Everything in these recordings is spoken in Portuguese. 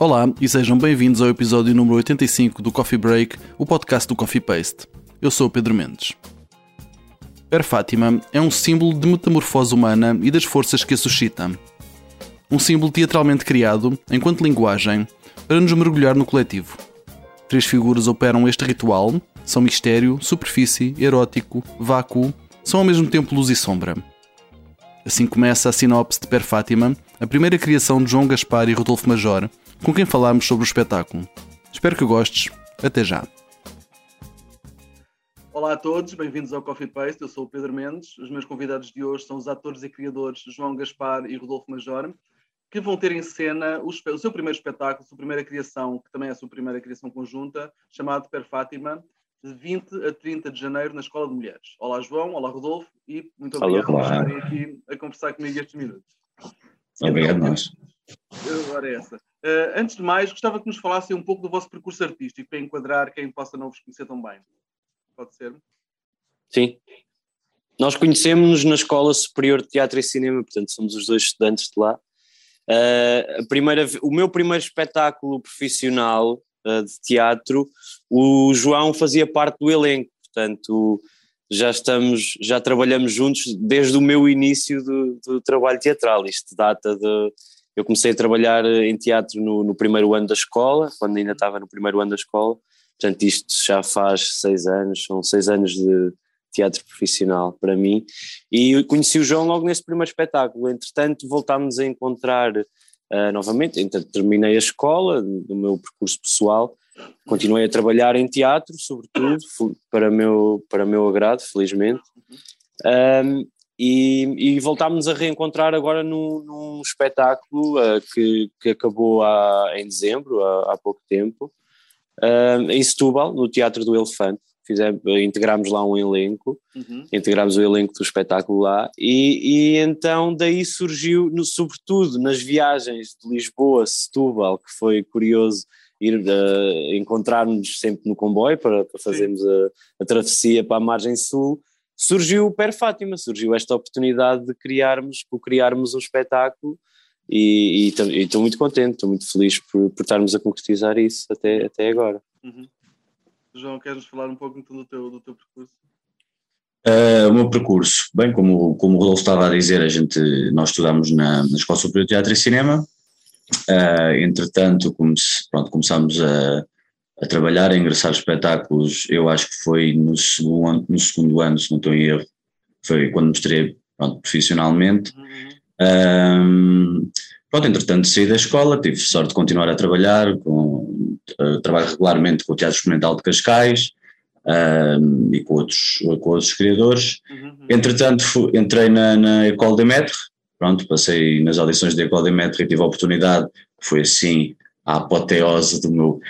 Olá e sejam bem-vindos ao episódio número 85 do Coffee Break, o podcast do Coffee Paste. Eu sou o Pedro Mendes. Per Fátima é um símbolo de metamorfose humana e das forças que a suscita. Um símbolo teatralmente criado, enquanto linguagem, para nos mergulhar no coletivo. Três figuras operam este ritual, são mistério, superfície, erótico, vácuo, são ao mesmo tempo luz e sombra. Assim começa a sinopse de Per Fátima, a primeira criação de João Gaspar e Rodolfo Major, com quem falámos sobre o espetáculo. Espero que gostes. Até já. Olá a todos, bem-vindos ao Coffee Paste. Eu sou o Pedro Mendes. Os meus convidados de hoje são os atores e criadores João Gaspar e Rodolfo Major, que vão ter em cena o, o seu primeiro espetáculo, a sua primeira criação, que também é a sua primeira criação conjunta, chamado Per Fátima, de 20 a 30 de janeiro na Escola de Mulheres. Olá João, olá Rodolfo e muito obrigado por estarem aqui a conversar comigo estes minutos. Obrigado, então, nós. Agora é essa. Uh, antes de mais, gostava que nos falassem um pouco do vosso percurso artístico, para enquadrar quem possa não vos conhecer tão bem. Pode ser? Sim. Nós conhecemos-nos na Escola Superior de Teatro e Cinema, portanto somos os dois estudantes de lá. Uh, a primeira, o meu primeiro espetáculo profissional uh, de teatro, o João fazia parte do elenco, portanto já estamos, já trabalhamos juntos desde o meu início do, do trabalho teatral. Isto data de eu comecei a trabalhar em teatro no, no, primeiro ano da escola, quando ainda estava no primeiro ano da escola. Portanto, isto já faz seis anos, são seis anos de teatro profissional para mim. E conheci o João logo nesse primeiro espetáculo. Entretanto, voltámos a encontrar uh, novamente. Então, terminei a escola, do meu percurso pessoal. Continuei a trabalhar em teatro, sobretudo, para meu, para meu agrado, felizmente. Um, e, e voltámos a reencontrar agora num, num espetáculo uh, que, que acabou há, em dezembro, há, há pouco tempo, uh, em Setúbal, no Teatro do Elefante. Fizemos, integramos lá um elenco, uhum. integramos o elenco do espetáculo lá, e, e então daí surgiu, no, sobretudo nas viagens de Lisboa a Setúbal, que foi curioso ir uh, encontrar-nos sempre no comboio para, para fazermos a, a travessia para a margem sul, surgiu o Per Fátima, surgiu esta oportunidade de criarmos, criarmos um espetáculo e estou muito contente, estou muito feliz por, por estarmos a concretizar isso até, até agora. Uhum. João, queres falar um pouco então do teu, do teu percurso? Uh, o meu percurso, bem, como, como o Rodolfo estava a dizer, a gente, nós estudamos na, na Escola Superior de Teatro e Cinema, uh, entretanto come, pronto, começámos a, a trabalhar, a ingressar espetáculos, eu acho que foi no segundo, no segundo ano, se não estou em erro, foi quando mostrei pronto, profissionalmente. Uhum. Um, pronto, entretanto saí da escola, tive sorte de continuar a trabalhar, com, uh, trabalho regularmente com o Teatro Experimental de Cascais um, e com outros, com outros criadores. Uhum. Entretanto fui, entrei na, na École de Maître, pronto, passei nas audições da École de Maître e tive a oportunidade, foi assim a apoteose do meu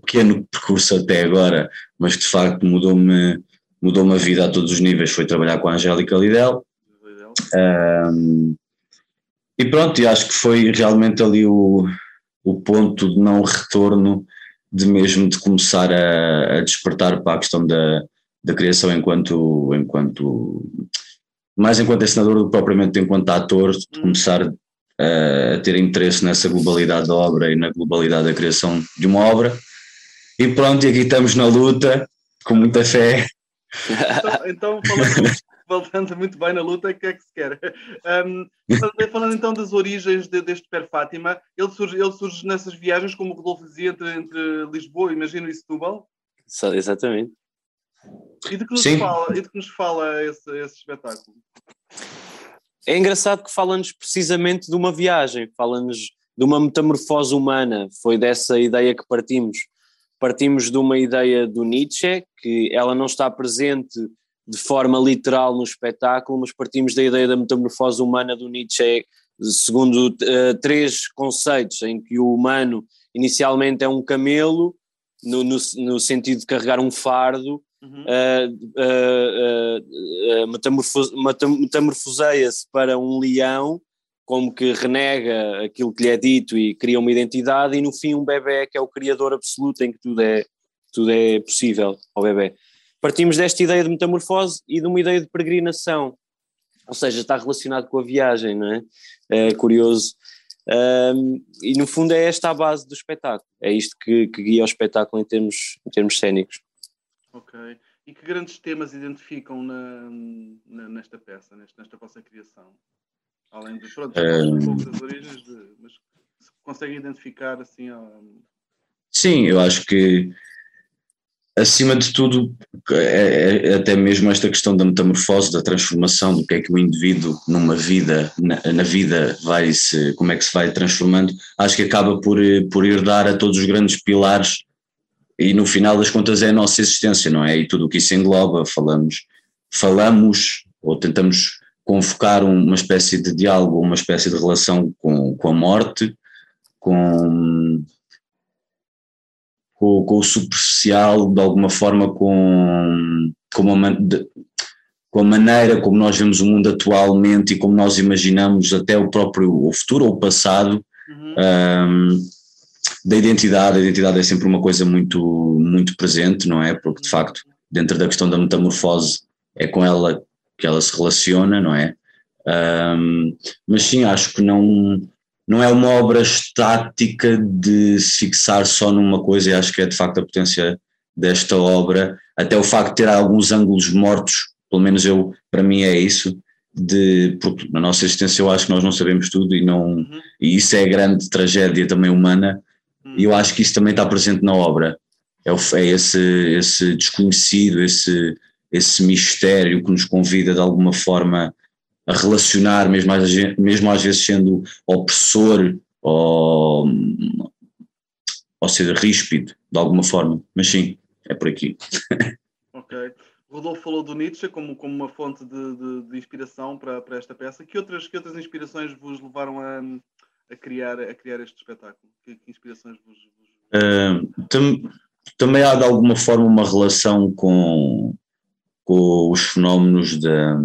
pequeno percurso até agora, mas que de facto mudou-me mudou a vida a todos os níveis, foi trabalhar com a Angélica Lidel. Um, e pronto, e acho que foi realmente ali o, o ponto de não retorno de mesmo de começar a, a despertar para a questão da, da criação enquanto, enquanto mais enquanto ensinador do que propriamente enquanto ator, de hum. começar a ter interesse nessa globalidade da obra e na globalidade da criação de uma obra. E pronto, e aqui estamos na luta, com muita fé. Então, então falando, voltando muito bem na luta, o que é que se quer? Um, falando então das origens de, deste Per Fátima, ele surge, ele surge nessas viagens, como o Rodolfo dizia, entre, entre Lisboa, imagino, e Setúbal? Exatamente. E de que nos Sim. fala, e de que nos fala esse, esse espetáculo? É engraçado que fala-nos precisamente de uma viagem, fala-nos de uma metamorfose humana, foi dessa ideia que partimos. Partimos de uma ideia do Nietzsche, que ela não está presente de forma literal no espetáculo, mas partimos da ideia da metamorfose humana do Nietzsche, segundo uh, três conceitos, em que o humano inicialmente é um camelo, no, no, no sentido de carregar um fardo, Uhum. Uh, uh, metamorfoseia-se para um leão, como que renega aquilo que lhe é dito e cria uma identidade, e no fim um bebê que é o criador absoluto em que tudo é, tudo é possível ao bebê. Partimos desta ideia de metamorfose e de uma ideia de peregrinação, ou seja, está relacionado com a viagem, não é? É curioso. Um, e no fundo é esta a base do espetáculo, é isto que, que guia o espetáculo em termos, em termos cênicos. Ok. E que grandes temas identificam na, na nesta peça, nesta, nesta vossa criação? Além de, pronto, um... um pouco das origens, de, mas se conseguem identificar assim. Sim, eu acho que acima de tudo, é, é, até mesmo esta questão da metamorfose, da transformação, do que é que o indivíduo numa vida, na, na vida vai se, como é que se vai transformando, acho que acaba por, por herdar a todos os grandes pilares e no final das contas é a nossa existência, não é? E tudo o que isso engloba, falamos, falamos ou tentamos convocar uma espécie de diálogo, uma espécie de relação com, com a morte, com, com, com o superficial, de alguma forma com, com, uma, com a maneira como nós vemos o mundo atualmente e como nós imaginamos até o próprio o futuro ou o passado. Uhum. Um, da identidade, a identidade é sempre uma coisa muito, muito presente, não é? Porque de facto, dentro da questão da metamorfose, é com ela que ela se relaciona, não é? Um, mas sim, acho que não, não é uma obra estática de se fixar só numa coisa, e acho que é de facto a potência desta obra, até o facto de ter alguns ângulos mortos, pelo menos eu, para mim é isso, de, porque na nossa existência eu acho que nós não sabemos tudo e não, uhum. e isso é a grande tragédia também humana, e eu acho que isso também está presente na obra. É, é esse, esse desconhecido, esse, esse mistério que nos convida de alguma forma a relacionar, mesmo às, mesmo às vezes sendo opressor ou, ou ser ríspido de alguma forma. Mas sim, é por aqui. ok. Rodolfo falou do Nietzsche como, como uma fonte de, de, de inspiração para, para esta peça. Que outras, que outras inspirações vos levaram a, a criar, a criar este espetáculo? Que, que inspirações vos. vos... Uh, tam, também há de alguma forma uma relação com, com os fenómenos da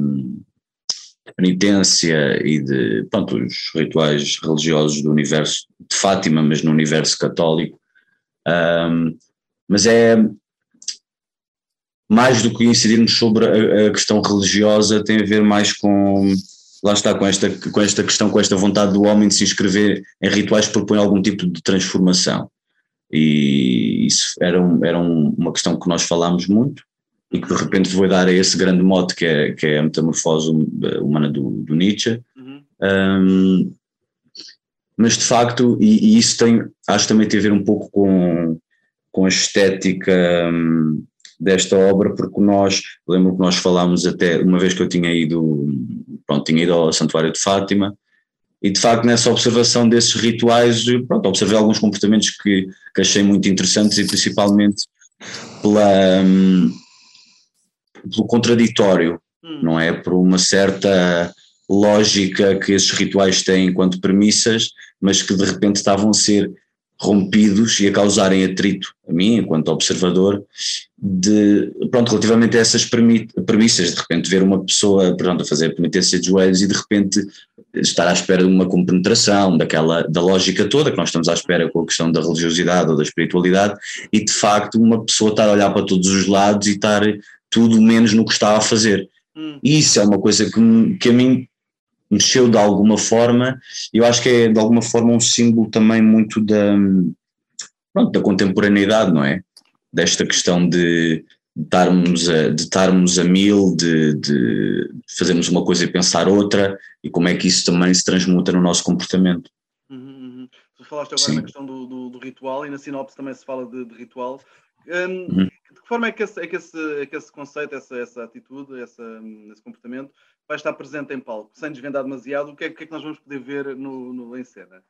penitência e de pronto, os rituais religiosos do universo de Fátima, mas no universo católico. Mas é mais do que incidirmos sobre a, questão religiosa, tem a ver mais com lá está, com esta, com esta questão, com esta vontade do homem de se inscrever em rituais que propõem algum tipo de transformação. E isso era, um, era um, uma questão que nós falámos muito e que de repente foi dar a esse grande mote que é, que é a metamorfose humana do, do Nietzsche. Uhum. Um, mas de facto, e, e, isso tem, acho que também tem a ver um pouco com, com a estética um, desta obra, porque nós, lembro que nós falámos até, uma vez que eu tinha ido, pronto, tinha ido ao Santuário de Fátima, e de facto nessa observação desses rituais, pronto, observei alguns comportamentos que, que achei muito interessantes e principalmente pela, hum, pelo contraditório, hum. não é? Por uma certa lógica que esses rituais têm enquanto premissas, mas que de repente estavam a ser rompidos e a causarem atrito a mim, enquanto observador, de, pronto, relativamente a essas premissas, de repente ver uma pessoa, pronto, a fazer penitência de joelhos e de repente estar à espera de uma compenetração, daquela, da lógica toda que nós estamos à espera com a questão da religiosidade ou da espiritualidade e de facto uma pessoa estar a olhar para todos os lados e estar tudo menos no que está a fazer. Hum. Isso é uma coisa que, que a mim mexeu de alguma forma, eu acho que é de alguma forma um símbolo também muito da, pronto, da contemporaneidade, não é? Desta questão de estarmos a, de estarmos a mil, de, de fazermos uma coisa e pensar outra, e como é que isso também se transmuta no nosso comportamento. Uhum, uhum. Tu falaste agora Sim. na questão do, do, do, ritual, e na sinopse também se fala de, de ritual. Um, uhum. Que forma é que esse, é que esse, é que esse conceito, essa, essa atitude, essa, esse comportamento vai estar presente em palco? Sem desvendar demasiado, o que é, o que, é que nós vamos poder ver no, no, em cena?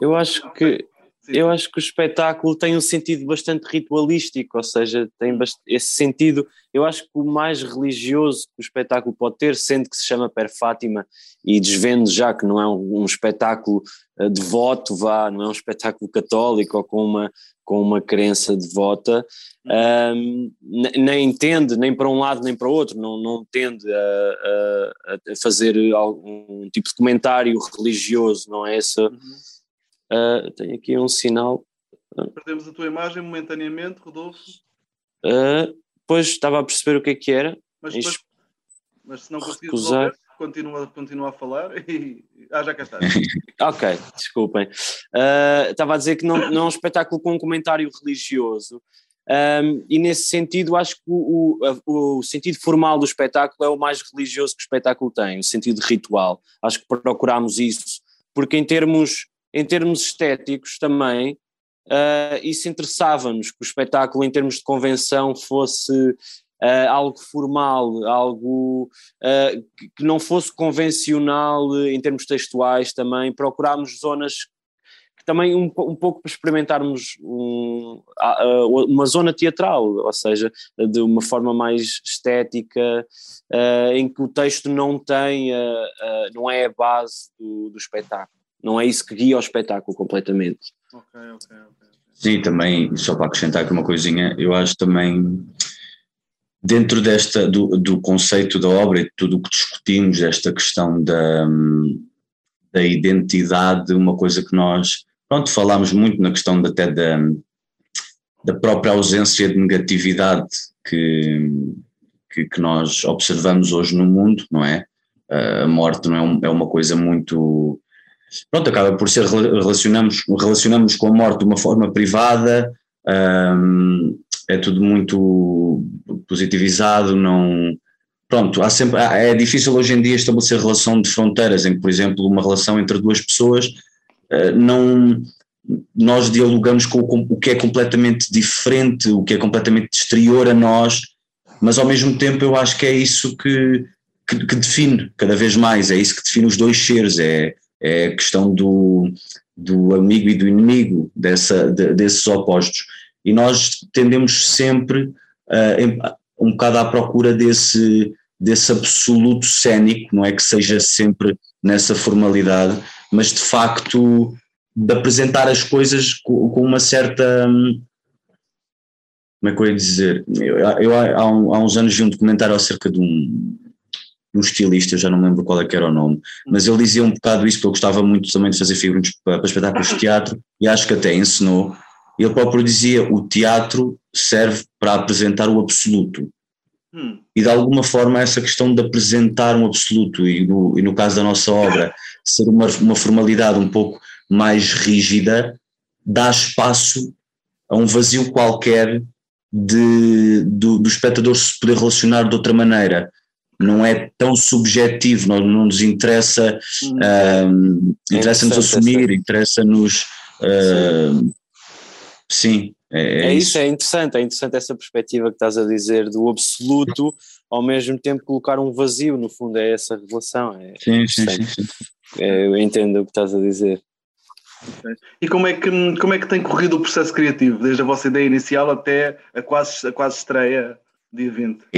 Eu acho que Sim, eu acho que o espetáculo tem um sentido bastante ritualístico, ou seja, tem esse sentido. Eu acho que o mais religioso que o espetáculo pode ter, sendo que se chama Per Fátima, e desvendo já que não é um, um espetáculo uh, devoto, vá, não é um espetáculo católico ou com uma, com uma crença devota, um, nem entende nem para um lado nem para o outro, não, não tende a, a, a fazer algum tipo de comentário religioso, não é essa. Uhum. Uh, tenho aqui um sinal. Perdemos a tua imagem momentaneamente, Rodolfo. Uh, pois estava a perceber o que é que era. Mas, mas, mas se não conseguires resolver, continua, continua a falar e. Ah, já cá está. ok, desculpem. Uh, estava a dizer que não, não é um espetáculo com um comentário religioso. Um, e nesse sentido, acho que o, o, o, sentido formal do espetáculo é o mais religioso que o espetáculo tem, o sentido ritual. Acho que procurámos isso, porque em termos, em termos estéticos também, uh, isso interessava-nos, que o espetáculo, em termos de convenção, fosse uh, algo formal, algo uh, que não fosse convencional em termos textuais também. Procurámos zonas também um, um pouco para experimentarmos um, uma zona teatral, ou seja, de uma forma mais estética, uh, em que o texto não tem, não é a base do, do, espetáculo, não é isso que guia o espetáculo completamente. Ok, ok, ok. Sim, também, só para acrescentar aqui uma coisinha, eu acho também dentro desta do, do conceito da obra e tudo o que discutimos, esta questão da, da identidade, uma coisa que nós Pronto, falámos muito na questão até da, da própria ausência de negatividade que, que, que, nós observamos hoje no mundo, não é? A morte não é, um, é uma coisa muito. Pronto, acaba por ser. Relacionamos, relacionamos com a morte de uma forma privada, hum, é tudo muito positivizado, não. Pronto, há sempre, é difícil hoje em dia estabelecer relação de fronteiras, em que, por exemplo, uma relação entre duas pessoas eh, não nós dialogamos com, com, o que é completamente diferente, o que é completamente exterior a nós, mas ao mesmo tempo eu acho que é isso que, que, que define cada vez mais, é isso que define os dois seres, é, é a questão do, do amigo e do inimigo, dessa, de, desses opostos. E nós tendemos sempre uh, um bocado à procura desse, desse absoluto cénico, não é que seja sempre nessa formalidade, mas de facto de apresentar as coisas com, com uma certa. Hum, como é que eu ia dizer? Eu, eu há, um, há, uns anos vi um documentário acerca de um, um estilista, já não me lembro qual é que era o nome, mas ele dizia um bocado isso, porque eu gostava muito também de fazer figuras para, para espetáculos de teatro, e acho que até ensinou. Ele próprio dizia: o teatro serve para apresentar o absoluto. Hum. E de alguma forma essa questão de apresentar um absoluto, e no, e no caso da nossa obra, ser uma, uma formalidade um pouco mais rígida, dá espaço a um vazio qualquer de, do, do espectador se poder relacionar de outra maneira. Não é tão subjetivo, não, não nos interessa, hum. uh, interessa-nos assumir, interessa-nos. Uh, sim. É, é, é isso, isso, é interessante, é interessante essa perspectiva que estás a dizer do absoluto, ao mesmo tempo colocar um vazio, no fundo, é essa relação. É sim, sim, sim, sim. É, eu entendo o que estás a dizer. E como é, que, como é que tem corrido o processo criativo, desde a vossa ideia inicial até a quase, a quase estreia dia 20?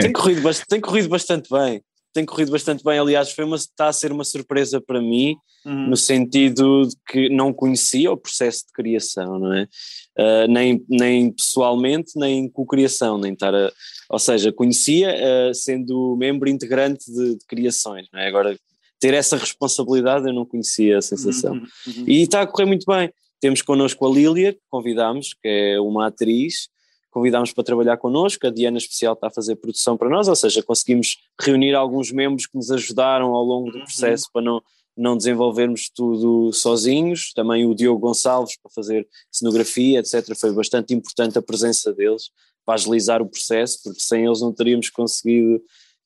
tem, corrido, tem corrido bastante bem tem corrido bastante bem. Aliás, foi uma, está a ser uma surpresa para mim, uhum. no sentido de que não conhecia o processo de criação, não é? Uh, nem, nem pessoalmente, nem co-criação, nem estar a. Ou seja, conhecia uh, sendo membro integrante de, de, criações, não é? Agora, ter essa responsabilidade eu não conhecia a sensação. Uhum. Uhum. E está a correr muito bem. Temos connosco a Lília, que convidámos, que é uma atriz convidámos para trabalhar connosco, a Diana Especial está a fazer produção para nós, ou seja, conseguimos reunir alguns membros que nos ajudaram ao longo do uhum. processo uhum. para não, não desenvolvermos tudo sozinhos, também o Diogo Gonçalves para fazer cenografia, etc. Foi bastante importante a presença deles para agilizar o processo, porque sem eles não teríamos conseguido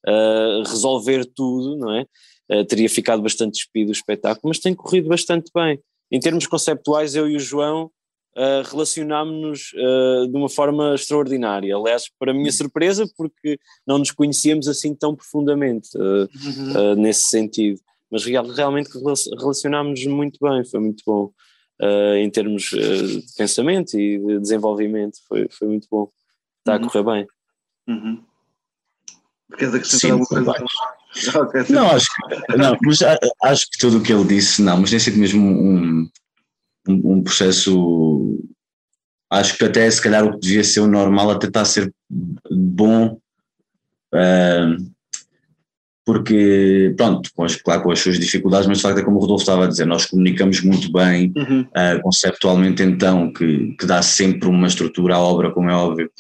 uh, resolver tudo, não é? Uh, teria ficado bastante despido o espetáculo, mas tem corrido bastante bem. Em termos conceptuais, eu e o João uh, relacionámos-nos uh, de uma forma extraordinária. Aliás, para a minha surpresa, porque não nos conhecíamos assim tão profundamente uh, uhum. nesse sentido. Mas real, realmente relacionámos-nos muito bem, foi muito bom. em termos de pensamento e de desenvolvimento, foi, foi muito bom. Está uhum. a correr bem. Uhum. Queres acrescentar alguma coisa? Não, acho que, não, mas acho que tudo o que ele disse, não, mas tem sido mesmo um, um, um, processo. Acho que até se calhar o que devia ser o normal até está a ser bom. Uh, porque, pronto, com as, claro, com as suas dificuldades, mas de facto é como o Rodolfo estava a dizer, nós comunicamos muito bem, uhum. uh, conceptualmente então, que, que dá sempre uma estrutura à obra, como é óbvio,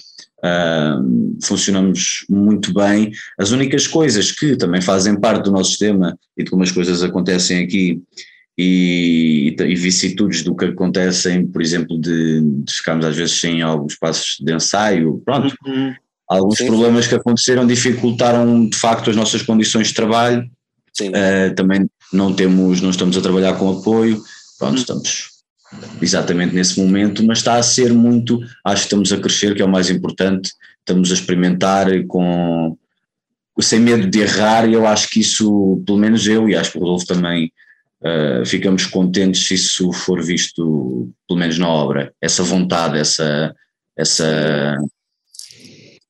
uh, funcionamos muito bem. As únicas coisas que também fazem parte do nosso sistema e de como as coisas acontecem aqui e, e, vicissitudes do que acontecem, por exemplo, de, de ficarmos às vezes sem alguns espaços de ensaio, pronto. Uhum. Alguns sim, problemas sim. que aconteceram dificultaram de facto as nossas condições de trabalho. Uh, também não temos, não estamos a trabalhar com apoio. Pronto, uhum. estamos exatamente nesse momento, mas está a ser muito, acho que estamos a crescer, que é o mais importante, estamos a experimentar com sem medo de errar, e eu acho que isso, pelo menos eu e acho que o Rodolfo também, uh, ficamos contentes se isso for visto, pelo menos na obra, essa vontade, essa, essa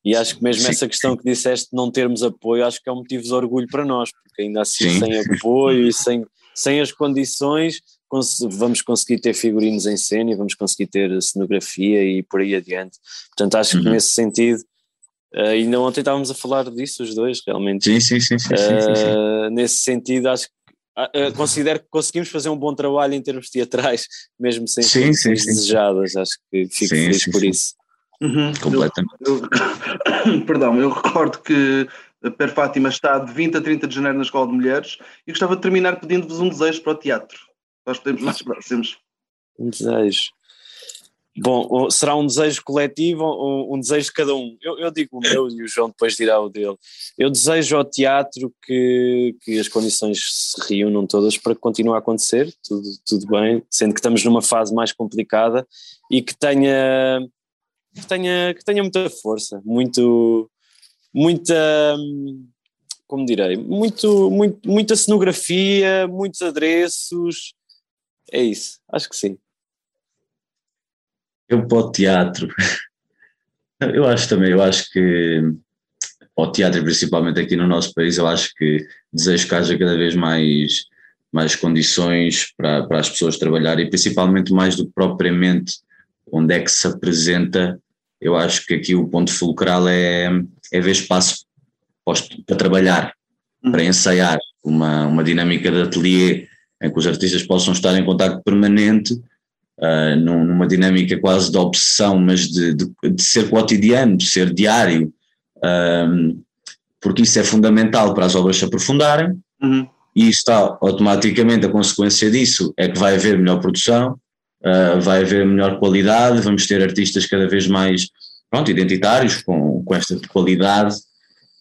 e acho que mesmo sim, essa questão que disseste de não termos apoio, acho que é um motivo de orgulho para nós, porque ainda assim sim. sem apoio e sem, sem as condições vamos conseguir ter figurinos em cena e vamos conseguir ter cenografia e por aí adiante. Portanto, acho que uhum. nesse sentido, uh, ainda ontem estávamos a falar disso os dois, realmente. Sim, sim, sim. sim, uh, sim, sim. Eh, nesse sentido, acho que uh, considero que conseguimos fazer um bom trabalho em termos teatrais, mesmo sem sim, sim, desejadas. Acho que fico feliz por isso. Uhum. Completamente. Eu, eu, perdão, eu recordo que a Per Fátima está de 20 a 30 de janeiro na Escola de Mulheres e gostava de terminar pedindo-vos um desejo para o teatro. Nós podemos mais próximos. Um desejo. Bom, será um desejo coletivo ou um desejo de cada um? Eu, eu, digo o meu e o João depois dirá o dele. Eu desejo ao teatro que, que as condições se reúnam todas para que continue a acontecer, tudo, tudo bem, sendo que estamos numa fase mais complicada e que tenha, que tenha, que tenha muita força, muito, muita, como direi, muito, muito, muita cenografia, muitos adereços, é isso, acho que sim. Eu para o teatro, eu acho também, eu acho que para o teatro, principalmente aqui no nosso país, eu acho que desejo que haja cada vez mais, mais condições para, para as pessoas trabalharem, e principalmente mais do que propriamente onde é que se apresenta. Eu acho que aqui o ponto fulcral é, é ver espaço para trabalhar, para uhum. ensaiar, uma, uma dinâmica de ateliê em que os artistas possam estar em contato permanente, uh, numa dinâmica quase de obsessão, mas de, de, de ser cotidiano, de ser diário, um, porque isso é fundamental para as obras se aprofundarem, uhum. e está automaticamente a consequência disso é que vai haver melhor produção, uh, vai haver melhor qualidade, vamos ter artistas cada vez mais pronto, identitários com, com esta qualidade.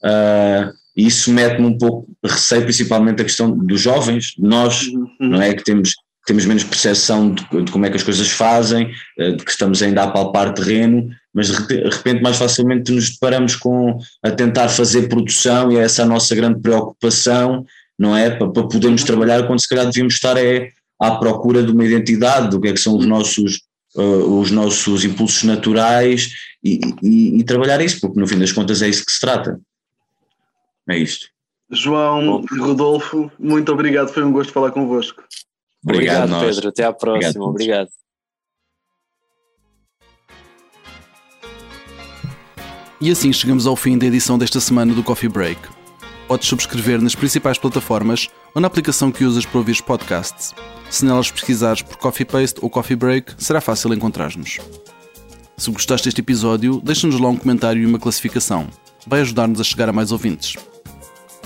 Uh, e isso mete-me um pouco receio, principalmente a questão dos jovens, nós, uhum. não é? Que temos, temos menos percepção de, de, como é que as coisas fazem, eh, de que estamos ainda a palpar terreno, mas de repente mais facilmente nos deparamos com a tentar fazer produção e é essa a nossa grande preocupação, não é? Para, para podermos uhum. trabalhar quando se calhar devíamos estar é à procura de uma identidade, do que é que são os nossos, uh, os nossos impulsos naturais e, e, e trabalhar isso, porque no fim das contas é isso que se trata. É isto. João e Rodolfo, muito obrigado. Foi um gosto falar convosco. Obrigado, obrigado Pedro. Até à próxima. Obrigado. obrigado. E assim chegamos ao fim da edição desta semana do Coffee Break. Podes subscrever nas principais plataformas ou na aplicação que usas para ouvir podcasts. Se nelas pesquisares por Coffee Paste ou Coffee Break, será fácil encontrar-nos. Se gostaste deste episódio, deixa-nos lá um comentário e uma classificação. Vai ajudar-nos a chegar a mais ouvintes.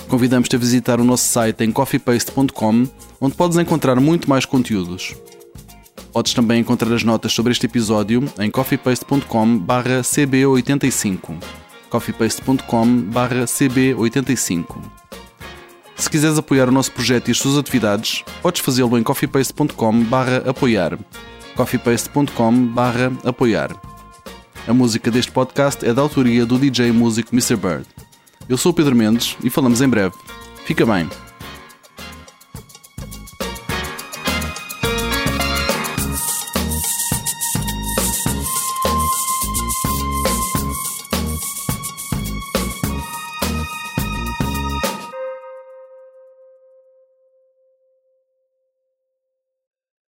Convidamos-te a visitar o nosso site em coffeepaste.com, onde podes encontrar muito mais conteúdos. Podes também encontrar as notas sobre este episódio em coffeepaste.com/cb85. coffeepaste.com/cb85. Se quiseres apoiar o nosso projeto e as suas atividades, podes fazê-lo em coffeepaste.com/apoiar. coffeepaste.com/apoiar. A música deste podcast é da autoria do DJ músico Mr. Bird. Eu sou o Pedro Mendes e falamos em breve. Fica bem.